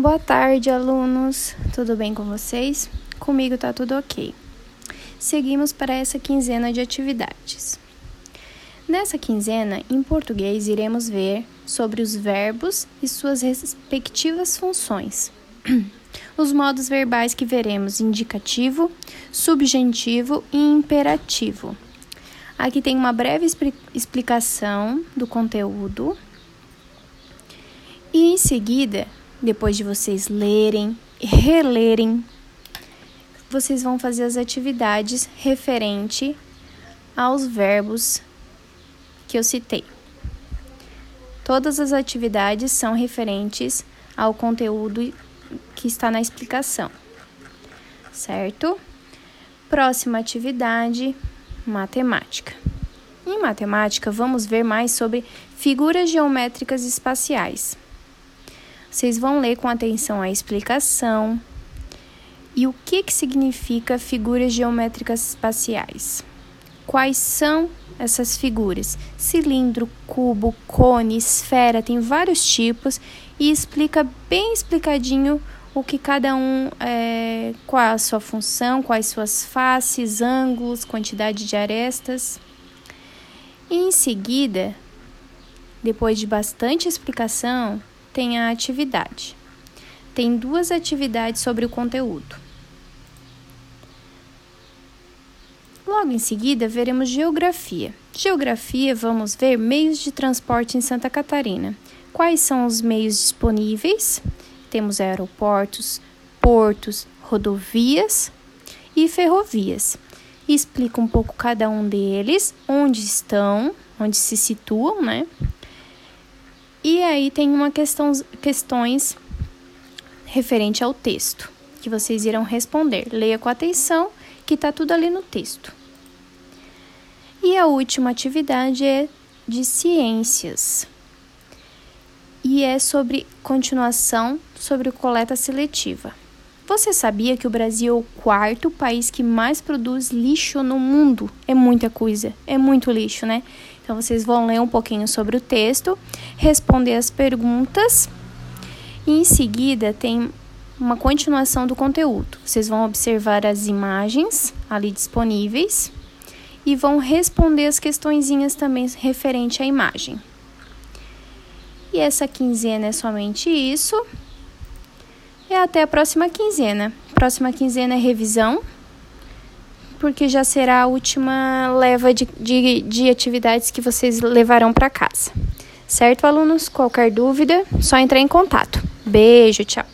Boa tarde, alunos. Tudo bem com vocês? Comigo tá tudo ok. Seguimos para essa quinzena de atividades. Nessa quinzena, em português, iremos ver sobre os verbos e suas respectivas funções. Os modos verbais que veremos indicativo, subjuntivo e imperativo. Aqui tem uma breve explicação do conteúdo. E em seguida, depois de vocês lerem, relerem, vocês vão fazer as atividades referente aos verbos que eu citei. Todas as atividades são referentes ao conteúdo que está na explicação, certo? Próxima atividade, matemática. Em matemática, vamos ver mais sobre figuras geométricas espaciais. Vocês vão ler com atenção a explicação e o que, que significa figuras geométricas espaciais. Quais são essas figuras? Cilindro, cubo, cone, esfera, tem vários tipos e explica bem explicadinho o que cada um é, qual a sua função, quais suas faces, ângulos, quantidade de arestas. E em seguida, depois de bastante explicação, tem a atividade. Tem duas atividades sobre o conteúdo. Logo em seguida, veremos geografia. Geografia, vamos ver meios de transporte em Santa Catarina. Quais são os meios disponíveis? Temos aeroportos, portos, rodovias e ferrovias. explica um pouco cada um deles, onde estão, onde se situam, né? E aí tem uma questão, questões referente ao texto que vocês irão responder. Leia com atenção, que está tudo ali no texto. E a última atividade é de ciências. E é sobre continuação sobre coleta seletiva. Você sabia que o Brasil é o quarto país que mais produz lixo no mundo? É muita coisa, é muito lixo, né? Então vocês vão ler um pouquinho sobre o texto, responder as perguntas e em seguida tem uma continuação do conteúdo. Vocês vão observar as imagens ali disponíveis e vão responder as questõezinhas também referente à imagem. E essa quinzena é somente isso. E até a próxima quinzena. Próxima quinzena é revisão porque já será a última leva de, de, de atividades que vocês levarão para casa. Certo, alunos? Qualquer dúvida, só entrar em contato. Beijo, tchau.